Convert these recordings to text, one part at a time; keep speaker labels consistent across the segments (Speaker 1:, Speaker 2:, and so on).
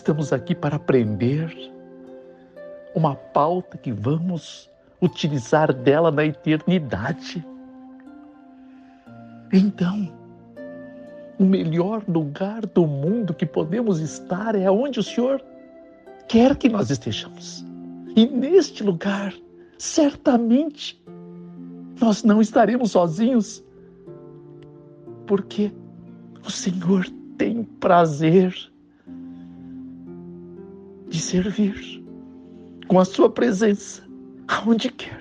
Speaker 1: estamos aqui para aprender uma pauta que vamos utilizar dela na eternidade. Então, o melhor lugar do mundo que podemos estar é onde o Senhor quer que nós estejamos. E neste lugar, certamente, nós não estaremos sozinhos, porque o Senhor tem prazer de servir com a sua presença aonde quer.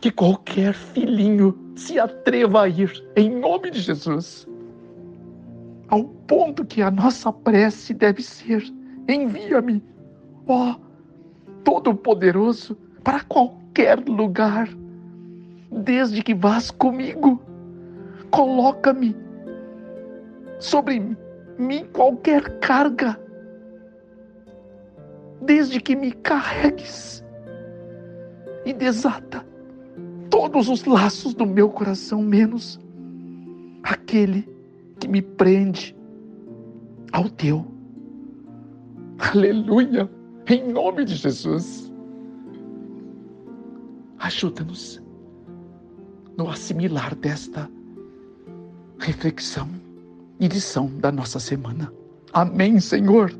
Speaker 1: Que qualquer filhinho se atreva a ir em nome de Jesus. Ao ponto que a nossa prece deve ser: envia-me, ó Todo-Poderoso, para qualquer lugar, desde que vás comigo. Coloca-me sobre mim qualquer carga, desde que me carregues e desata todos os laços do meu coração, menos aquele que me prende ao teu. Aleluia! Em nome de Jesus. Ajuda-nos no assimilar desta reflexão e lição da nossa semana. Amém, Senhor.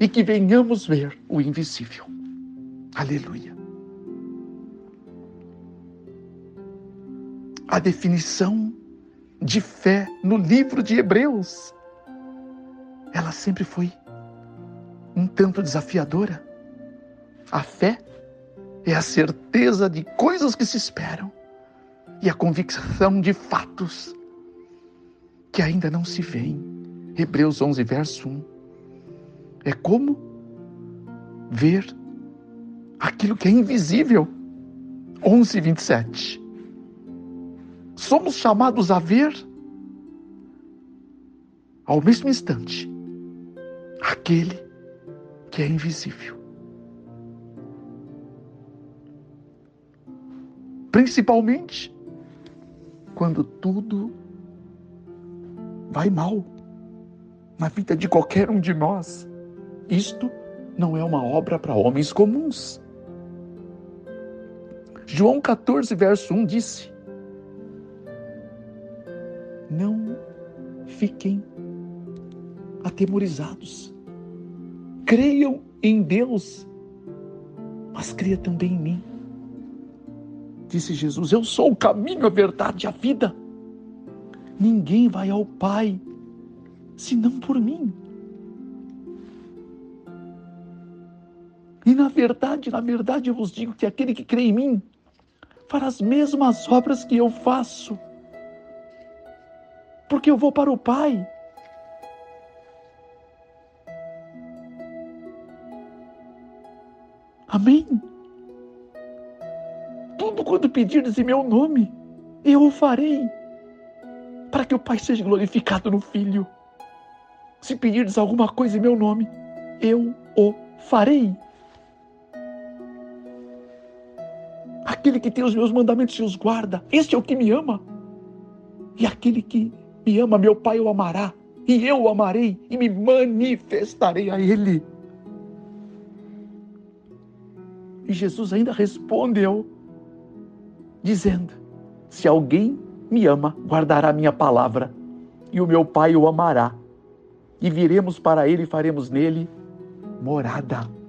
Speaker 1: E que venhamos ver o invisível. Aleluia. A definição de fé no livro de Hebreus, ela sempre foi um tanto desafiadora. A fé é a certeza de coisas que se esperam e a convicção de fatos que ainda não se veem. Hebreus 11, verso 1. É como ver aquilo que é invisível. 11, 27 somos chamados a ver ao mesmo instante aquele que é invisível. Principalmente quando tudo vai mal na vida de qualquer um de nós. Isto não é uma obra para homens comuns. João 14, verso 1 disse: não fiquem atemorizados. Creiam em Deus, mas creia também em mim. Disse Jesus: Eu sou o caminho, a verdade e a vida. Ninguém vai ao Pai senão por mim. E na verdade, na verdade eu vos digo que aquele que crê em mim fará as mesmas obras que eu faço porque eu vou para o Pai. Amém? Tudo quanto pedirdes em meu nome, eu o farei, para que o Pai seja glorificado no Filho. Se pedirdes alguma coisa em meu nome, eu o farei. Aquele que tem os meus mandamentos e os guarda, este é o que me ama. E aquele que me ama, meu Pai o amará, e eu o amarei e me manifestarei a Ele. E Jesus ainda respondeu, dizendo: Se alguém me ama, guardará minha palavra, e o meu Pai o amará, e viremos para ele e faremos nele morada.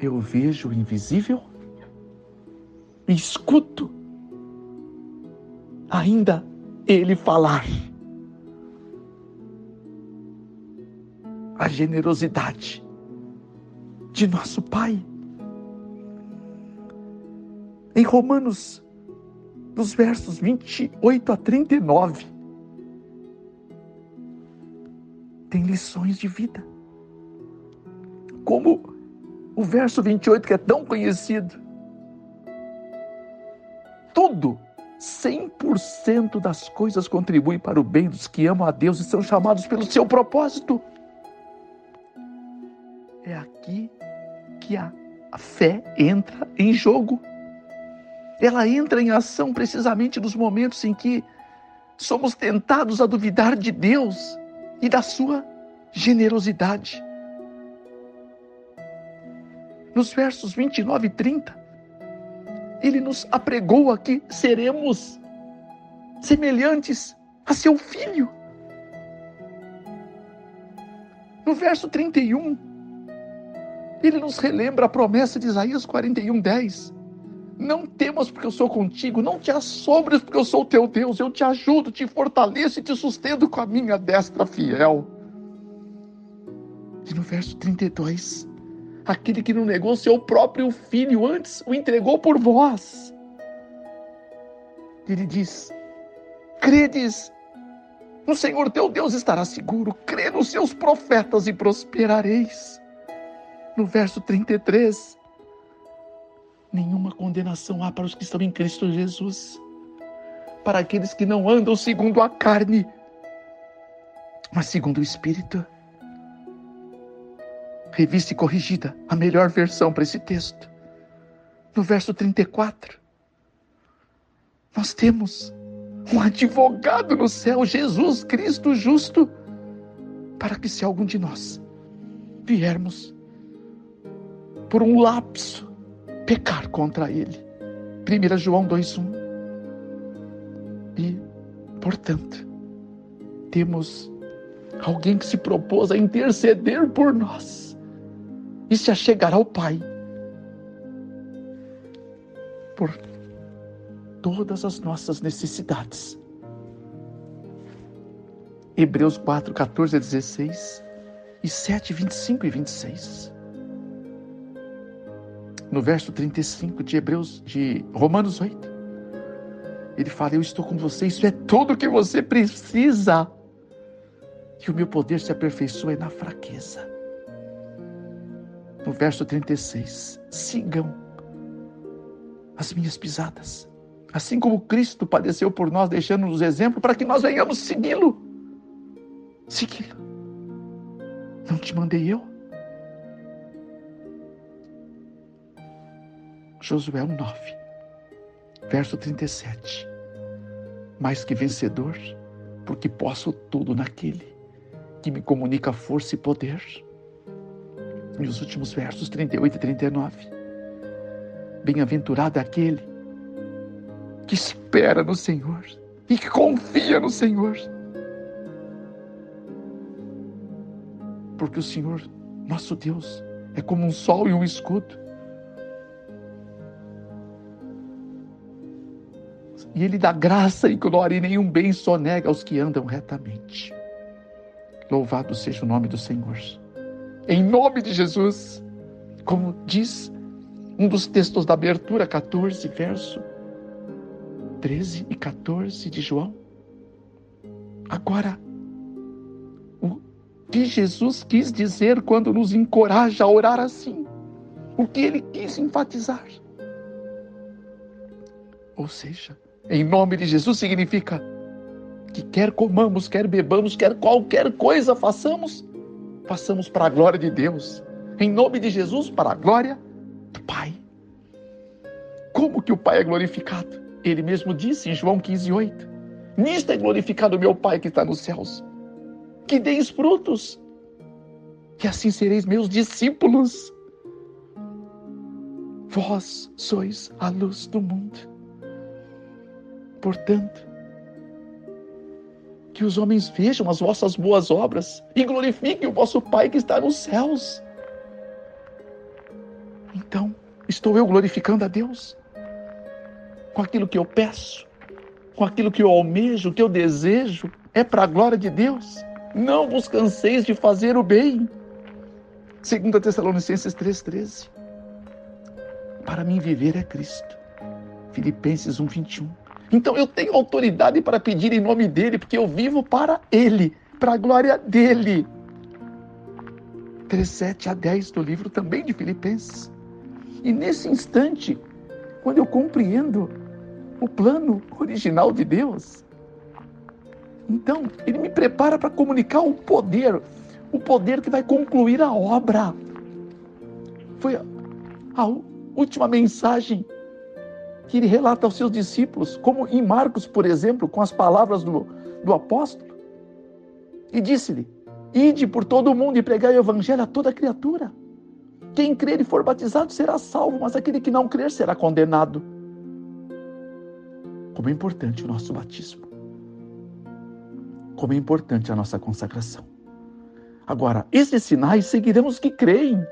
Speaker 1: Eu vejo o invisível e escuto ainda ele falar. A generosidade de nosso Pai. Em Romanos, nos versos 28 a 39, tem lições de vida. Como o verso 28, que é tão conhecido. Tudo 100% das coisas contribuem para o bem dos que amam a Deus e são chamados pelo seu propósito. É aqui que a, fé entra em jogo. Ela entra em ação precisamente nos momentos em que somos tentados a duvidar de Deus e da sua generosidade. Nos versos 29 e 30, ele nos apregou aqui: seremos semelhantes a seu filho. No verso 31, ele nos relembra a promessa de Isaías 41, 10. Não temas porque eu sou contigo, não te assombres porque eu sou teu Deus, eu te ajudo, te fortaleço e te sustento com a minha destra fiel. E no verso 32, aquele que não negou seu próprio filho antes, o entregou por vós. Ele diz: credes no Senhor teu Deus estará seguro, crê nos seus profetas e prosperareis. No verso 33, nenhuma condenação há para os que estão em Cristo Jesus, para aqueles que não andam segundo a carne, mas segundo o Espírito. Revista e corrigida, a melhor versão para esse texto. No verso 34, nós temos um advogado no céu, Jesus Cristo justo, para que se algum de nós viermos por um lapso pecar contra ele. 1 João 2:1. E, portanto, temos alguém que se propôs a interceder por nós e se achegar ao Pai por todas as nossas necessidades. Hebreus 4, 14 a 16 e 7, 25 e 26. No verso 35 de Hebreus, de Romanos 8, ele fala: Eu estou com você, isso é tudo o que você precisa. Que o meu poder se aperfeiçoe na fraqueza. No verso 36, sigam as minhas pisadas Assim como Cristo padeceu por nós, deixando-nos exemplo para que nós venhamos segui-lo. Segui-lo. Não te mandei eu? Josué 9, verso 37. Mais que vencedor, porque posso tudo naquele que me comunica força e poder. E os últimos versos 38 e 39. Bem-aventurado é aquele que espera no Senhor e que confia no Senhor. Porque o Senhor, nosso Deus, é como um sol e um escudo. E Ele dá graça e glória, e nenhum bem só nega aos que andam retamente. Louvado seja o nome do Senhor. Em nome de Jesus, como diz um dos textos da abertura, 14, verso 13 e 14 de João. Agora, o que Jesus quis dizer quando nos encoraja a orar assim? O que ele quis enfatizar? Ou seja, em nome de Jesus significa que quer comamos, quer bebamos, quer qualquer coisa façamos, façamos para a glória de Deus. Em nome de Jesus, para a glória do Pai. Como que o Pai é glorificado? Ele mesmo disse em João 15, 8: Nisto é glorificado meu Pai que está nos céus, que deis frutos, que assim sereis meus discípulos. Vós sois a luz do mundo. Portanto, que os homens vejam as vossas boas obras e glorifiquem o vosso Pai que está nos céus. Então, estou eu glorificando a Deus? com aquilo que eu peço, com aquilo que eu almejo, que eu desejo, é para a glória de Deus. Não vos canseis de fazer o bem. 2 Tessalonicenses 3,13. Para mim viver é Cristo. Filipenses 1,21. Então eu tenho autoridade para pedir em nome dele, porque eu vivo para ele, para a glória dele. 3,7 a 10 do livro também de Filipenses. E nesse instante, quando eu compreendo o plano original de Deus. Então, ele me prepara para comunicar o poder, o poder que vai concluir a obra. Foi a última mensagem que ele relata aos seus discípulos, como em Marcos, por exemplo, com as palavras do, do apóstolo. E disse-lhe: Ide por todo o mundo e pregai o evangelho a toda criatura. Quem crer e for batizado será salvo, mas aquele que não crer será condenado. Como é importante o nosso batismo. Como é importante a nossa consagração. Agora, esses sinais seguirão os que creem.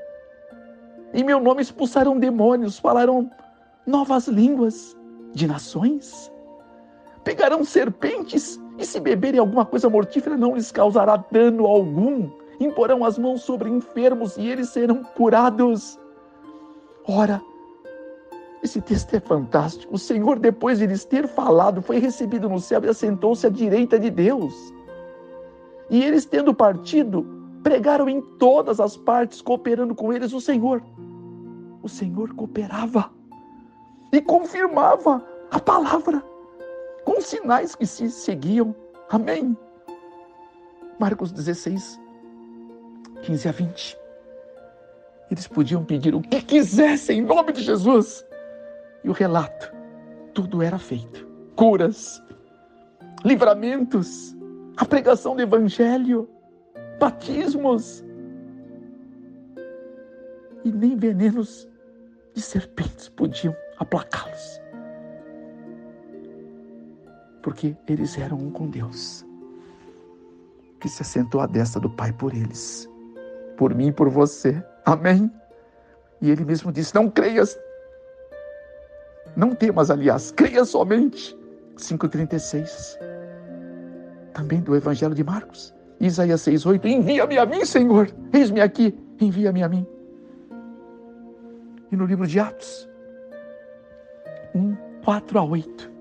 Speaker 1: Em meu nome expulsarão demônios, falarão novas línguas de nações. Pegarão serpentes e se beberem alguma coisa mortífera não lhes causará dano algum. Imporão as mãos sobre enfermos e eles serão curados. Ora, esse texto é fantástico. O Senhor, depois de lhes ter falado, foi recebido no céu e assentou-se à direita de Deus. E eles, tendo partido, pregaram em todas as partes, cooperando com eles o Senhor. O Senhor cooperava e confirmava a palavra com sinais que se seguiam. Amém. Marcos 16, 15 a 20. Eles podiam pedir o que quisessem em nome de Jesus. E o relato, tudo era feito. Curas, livramentos, a pregação do evangelho, batismos. E nem venenos de serpentes podiam aplacá-los porque eles eram um com Deus, que se assentou à destra do Pai por eles, por mim e por você. Amém? E ele mesmo disse: Não creias, não temas, aliás, creia somente. 5,36. Também do Evangelho de Marcos. Isaías 6,8. Envia-me a mim, Senhor. Eis-me aqui. Envia-me a mim. E no livro de Atos, 1, 4 a 8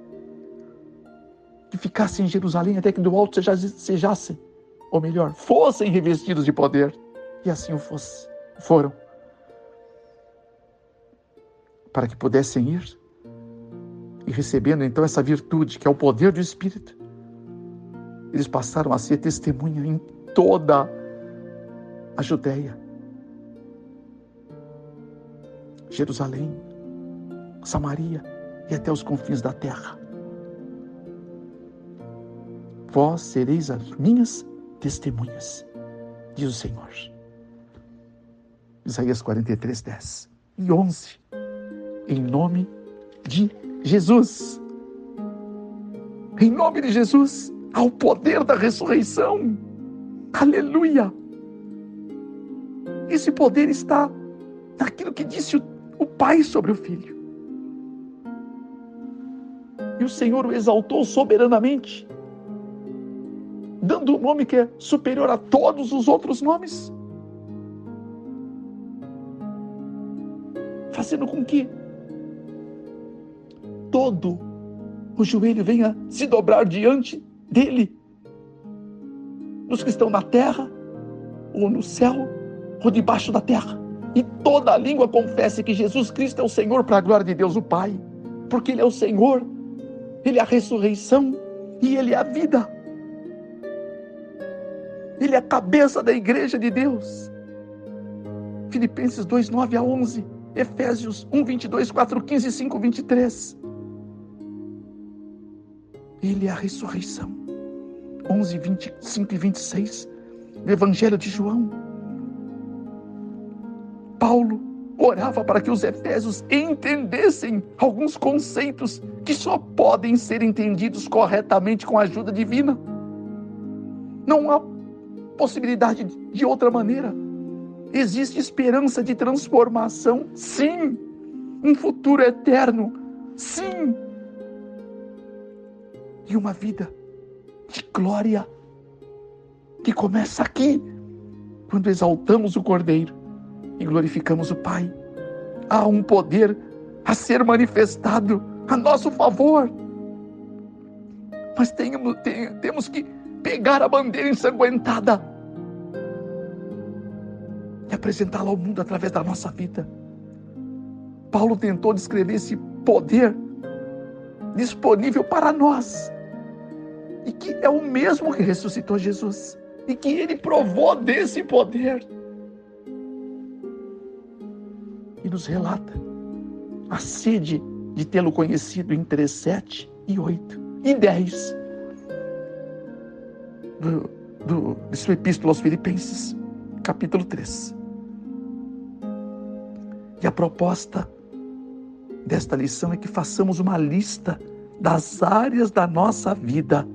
Speaker 1: que ficassem em Jerusalém até que do alto sejassem, ou melhor, fossem revestidos de poder. E assim o fosse, foram. Para que pudessem ir e recebendo então essa virtude, que é o poder do Espírito, eles passaram a ser testemunha em toda a Judéia, Jerusalém, Samaria e até os confins da terra vós sereis as minhas testemunhas, diz o Senhor. Isaías 43, 10 e 11. Em nome de Jesus. Em nome de Jesus, ao poder da ressurreição. Aleluia! Esse poder está naquilo que disse o, o Pai sobre o Filho. O Senhor o exaltou soberanamente dando um nome que é superior a todos os outros nomes. Fazendo com que todo o joelho venha se dobrar diante dele. Dos que estão na terra, ou no céu, ou debaixo da terra. E toda a língua confesse que Jesus Cristo é o Senhor para a glória de Deus o Pai. Porque Ele é o Senhor, Ele é a ressurreição e Ele é a vida. Ele é a cabeça da igreja de Deus. Filipenses 2, 9 a 11. Efésios 1, 22, 4, 15, 5, 23. Ele é a ressurreição. 11, 25 e 26. No Evangelho de João. Paulo orava para que os efésios entendessem alguns conceitos que só podem ser entendidos corretamente com a ajuda divina. Não há possibilidade de outra maneira. Existe esperança de transformação, sim. Um futuro eterno, sim. E uma vida de glória que começa aqui, quando exaltamos o Cordeiro e glorificamos o Pai. Há um poder a ser manifestado a nosso favor. Mas temos, que pegar a bandeira ensanguentada e apresentá-la ao mundo através da nossa vida. Paulo tentou descrever esse poder disponível para nós e que é o mesmo que ressuscitou Jesus e que ele provou desse poder. Nos relata a sede de tê-lo conhecido em 3, 7 e 8 e 10 do, de sua epístola aos Filipenses, capítulo 3. E a proposta desta lição é que façamos uma lista das áreas da nossa vida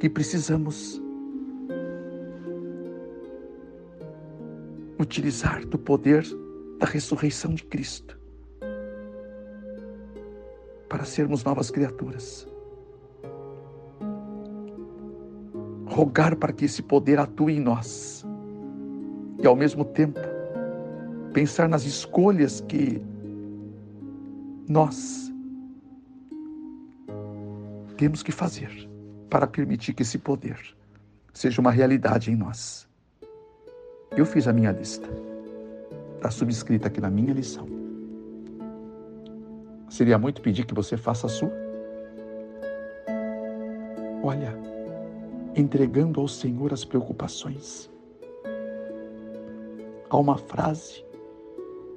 Speaker 1: que precisamos utilizar do poder da ressurreição de Cristo para sermos novas criaturas. Rogar para que esse poder atue em nós e, ao mesmo tempo, pensar nas escolhas que nós temos que fazer para permitir que esse poder seja uma realidade em nós. Eu fiz a minha lista. Está subscrita aqui na minha lição. Seria muito pedir que você faça a sua? Olha, entregando ao Senhor as preocupações. Há uma frase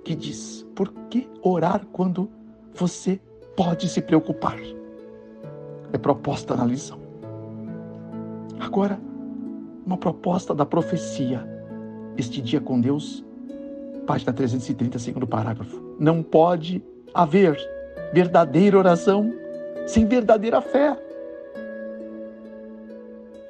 Speaker 1: que diz: Por que orar quando você pode se preocupar? É proposta na lição. Agora, uma proposta da profecia este dia com Deus, página 330, segundo parágrafo. Não pode haver verdadeira oração sem verdadeira fé.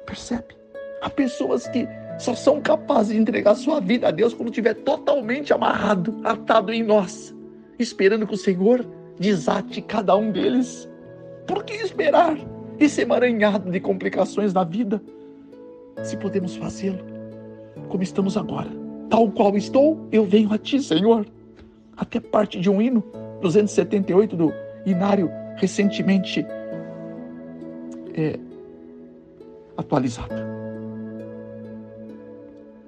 Speaker 1: Percebe? Há pessoas que só são capazes de entregar sua vida a Deus quando estiver totalmente amarrado, atado em nós, esperando que o Senhor desate cada um deles. Por que esperar esse emaranhado de complicações na vida, se podemos fazê-lo como estamos agora. Tal qual estou, eu venho a ti, Senhor. Até parte de um hino 278 do Inário, recentemente é, atualizado.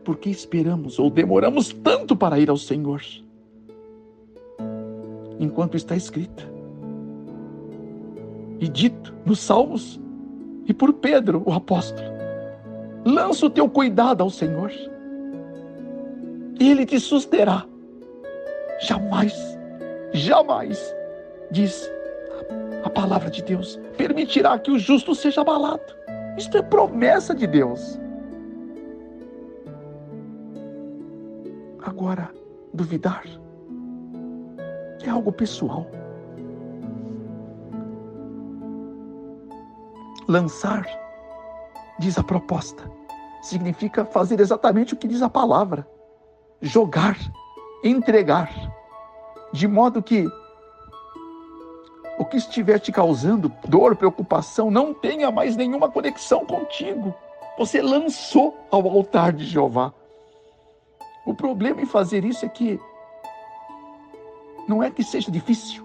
Speaker 1: Por que esperamos ou demoramos tanto para ir ao Senhor? Enquanto está escrito e dito nos Salmos e por Pedro, o apóstolo: lança o teu cuidado ao Senhor e Ele te susterá. Jamais, jamais, diz a palavra de Deus, permitirá que o justo seja abalado. Isto é promessa de Deus. Agora, duvidar é algo pessoal. Lançar, diz a proposta, significa fazer exatamente o que diz a palavra jogar, entregar, de modo que o que estiver te causando dor, preocupação, não tenha mais nenhuma conexão contigo. Você lançou ao altar de Jeová. O problema em fazer isso é que não é que seja difícil,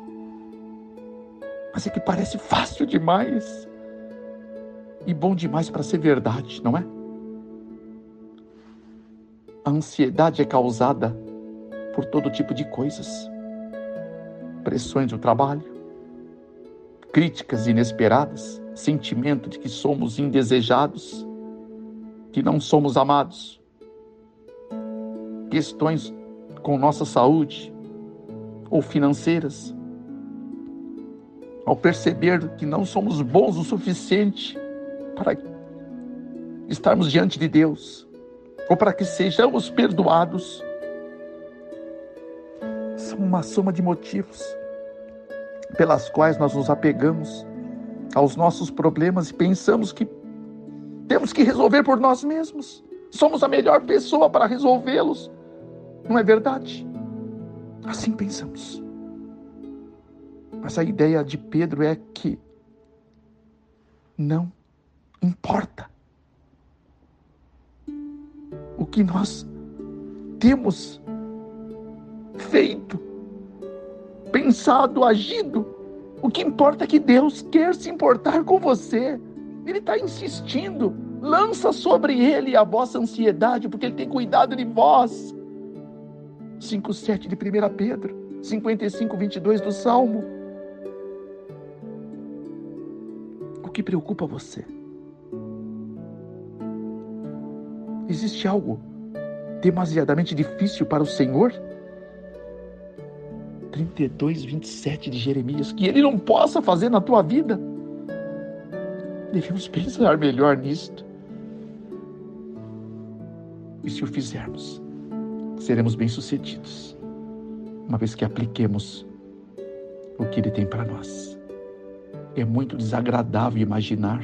Speaker 1: mas é que parece fácil demais e bom demais para ser verdade, não é? A ansiedade é causada por todo tipo de coisas. Pressões do trabalho, críticas inesperadas, sentimento de que somos indesejados, que não somos amados, questões com nossa saúde ou financeiras. Ao perceber que não somos bons o suficiente para estarmos diante de Deus, ou para que sejamos perdoados, são uma soma de motivos pelas quais nós nos apegamos aos nossos problemas e pensamos que temos que resolver por nós mesmos. Somos a melhor pessoa para resolvê-los. Não é verdade? Assim pensamos. Mas a ideia de Pedro é que não importa o que nós temos feito, pensado, agido. O que importa é que Deus quer se importar com você. Ele está insistindo. Lança sobre ele a vossa ansiedade, porque ele tem cuidado de vós. 5,7 de 1 Pedro, 55, 22 do Salmo. O que preocupa você? Existe algo demasiadamente difícil para o Senhor? 32, 27 de Jeremias, que ele não possa fazer na tua vida. Devemos pensar melhor nisto. E se o fizermos, seremos bem-sucedidos, uma vez que apliquemos o que Ele tem para nós. É muito desagradável imaginar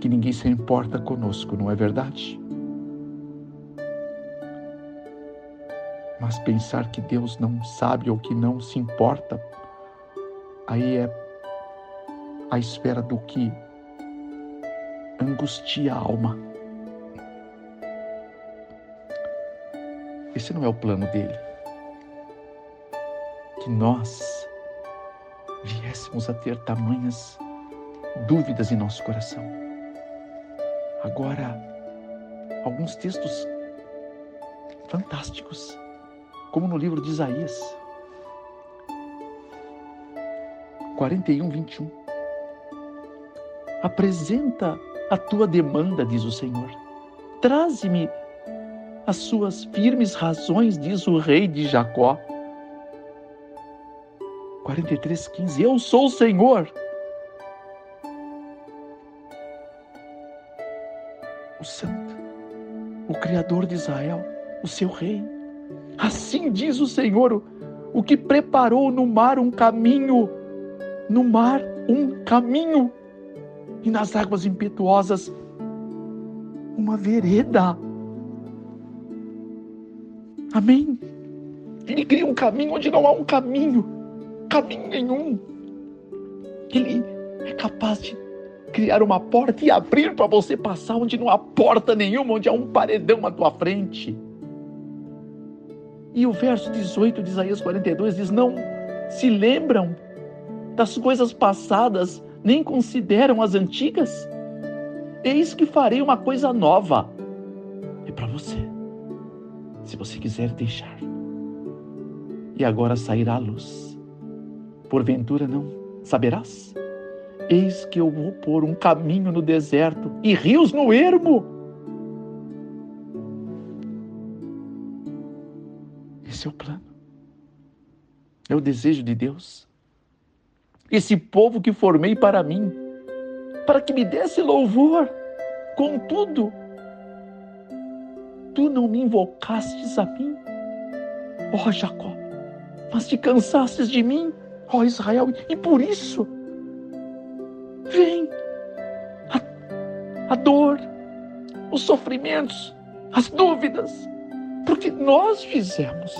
Speaker 1: que ninguém se importa conosco, não é verdade? Mas pensar que Deus não sabe ou que não se importa, aí é a espera do que angustia a alma. Esse não é o plano dele. Que nós viéssemos a ter tamanhas dúvidas em nosso coração. Agora, alguns textos fantásticos, como no livro de Isaías 41, 21. Apresenta a tua demanda, diz o Senhor. Traze-me as suas firmes razões, diz o rei de Jacó. 43,15 Eu sou o Senhor. O Santo, o Criador de Israel, o seu Rei. Assim diz o Senhor, o que preparou no mar um caminho, no mar um caminho, e nas águas impetuosas uma vereda. Amém? Ele cria um caminho onde não há um caminho caminho nenhum. Ele é capaz de criar uma porta e abrir para você passar onde não há porta nenhuma, onde há um paredão à tua frente. E o verso 18 de Isaías 42 diz: Não se lembram das coisas passadas, nem consideram as antigas? Eis que farei uma coisa nova. É para você, se você quiser deixar. E agora sairá a luz Porventura não saberás? Eis que eu vou pôr um caminho no deserto e rios no ermo. Esse é o plano. É o desejo de Deus. Esse povo que formei para mim, para que me desse louvor. Contudo, tu não me invocastes a mim, ó Jacó, mas te cansastes de mim ó Israel, e por isso vem a, a dor, os sofrimentos, as dúvidas, porque nós fizemos,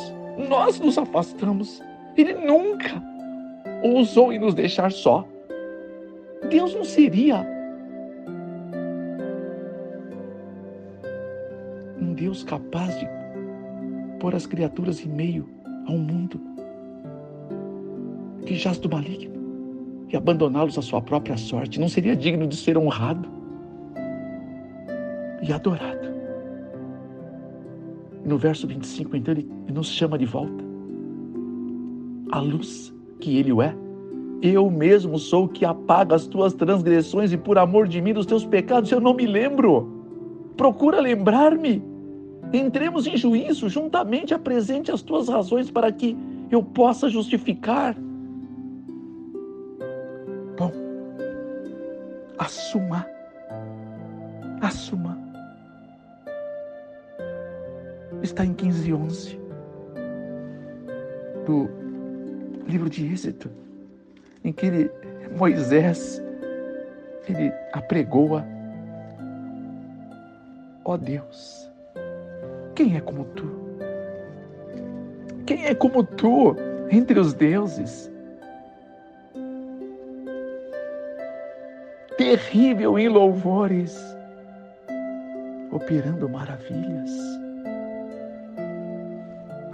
Speaker 1: nós nos afastamos. Ele nunca ousou em nos deixar só. Deus não seria um Deus capaz de pôr as criaturas em meio ao mundo que jaz do maligno e abandoná-los à sua própria sorte. Não seria digno de ser honrado e adorado. No verso 25, então, ele nos chama de volta. A luz que ele é. Eu mesmo sou o que apaga as tuas transgressões e por amor de mim dos teus pecados eu não me lembro. Procura lembrar-me. Entremos em juízo, juntamente apresente as tuas razões para que eu possa justificar assuma. Assuma. Está em 15:11 do livro de Êxodo, em que ele, Moisés ele apregoa ó oh Deus, quem é como tu? Quem é como tu entre os deuses? terrível em louvores, operando maravilhas.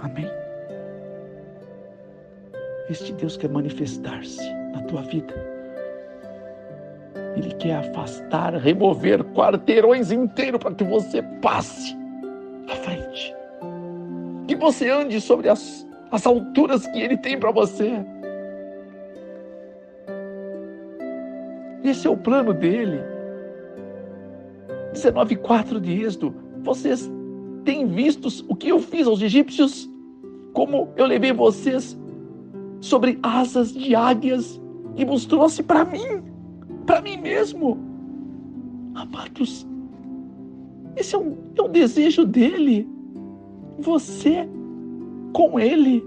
Speaker 1: Amém. Este Deus quer manifestar-se na tua vida. Ele quer afastar, remover quarteirões inteiros para que você passe à frente. Que você ande sobre as, as alturas que Ele tem para você. Esse é o plano dele. 19,4 de Êxodo. Vocês têm visto o que eu fiz aos egípcios? Como eu levei vocês sobre asas de águias e vos trouxe para mim, para mim mesmo. Amados, Esse é o, é o desejo dele. Você com ele,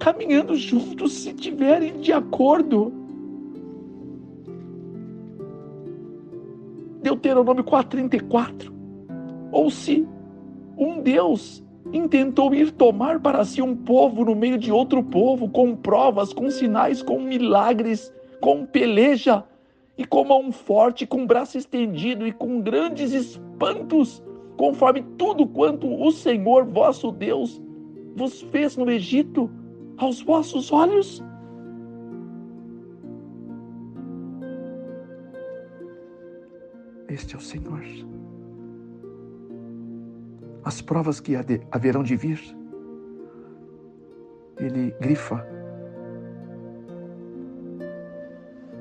Speaker 1: caminhando juntos, se tiverem de acordo. Deuteronômio 4,34. Ou se um Deus intentou ir tomar para si um povo no meio de outro povo, com provas, com sinais, com milagres, com peleja, e com mão forte, com braço estendido e com grandes espantos, conforme tudo quanto o Senhor vosso Deus vos fez no Egito, aos vossos olhos? Este é o Senhor. As provas que haverão de vir, ele grifa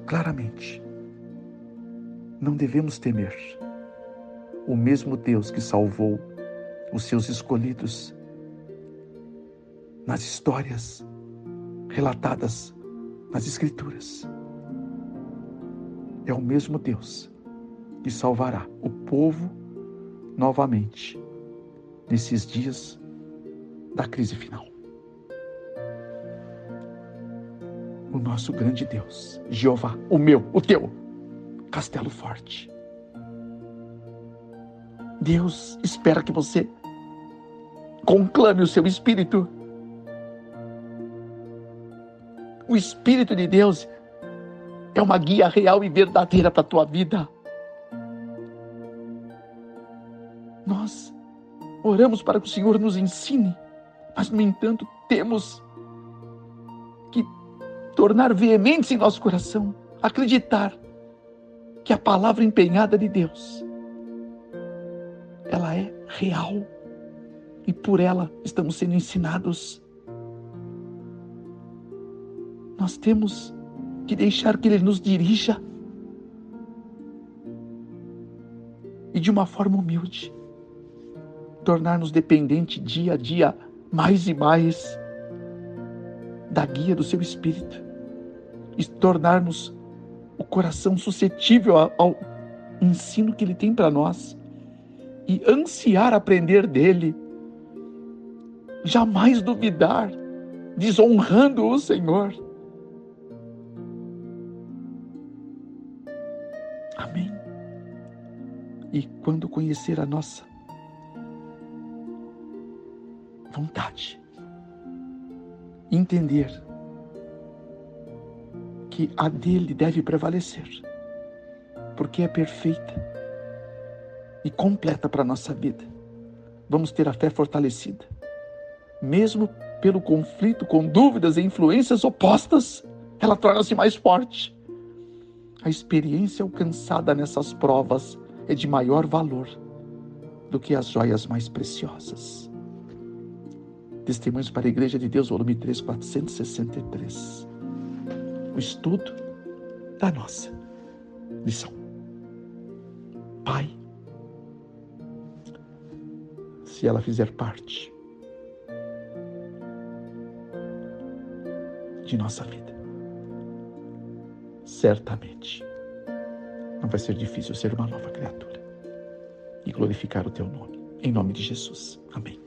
Speaker 1: claramente. Não devemos temer. O mesmo Deus que salvou os seus escolhidos nas histórias relatadas nas Escrituras. É o mesmo Deus que salvará o povo novamente nesses dias da crise final. O nosso grande Deus, Jeová, o meu, o teu, castelo forte. Deus espera que você conclame o seu espírito. O Espírito de Deus é uma guia real e verdadeira para a tua vida. Nós oramos para que o Senhor nos ensine, mas, no entanto, temos que tornar veementes em nosso coração, acreditar que a palavra empenhada de Deus, ela é real e por ela estamos sendo ensinados. Nós temos que deixar que Ele nos dirija e de uma forma humilde tornar-nos dependente dia a dia mais e mais da guia do seu Espírito e tornarmos o coração suscetível ao ensino que ele tem para nós e ansiar aprender dele, jamais duvidar, desonrando o Senhor. Amém. E quando conhecer a nossa vontade. Entender que a dele deve prevalecer, porque é perfeita e completa para a nossa vida. Vamos ter a fé fortalecida, mesmo pelo conflito com dúvidas e influências opostas, ela torna-se mais forte. A experiência alcançada nessas provas é de maior valor do que as joias mais preciosas. Testemunhos para a Igreja de Deus, volume 3, 463. O estudo da nossa lição. Pai, se ela fizer parte de nossa vida, certamente não vai ser difícil ser uma nova criatura e glorificar o teu nome. Em nome de Jesus. Amém.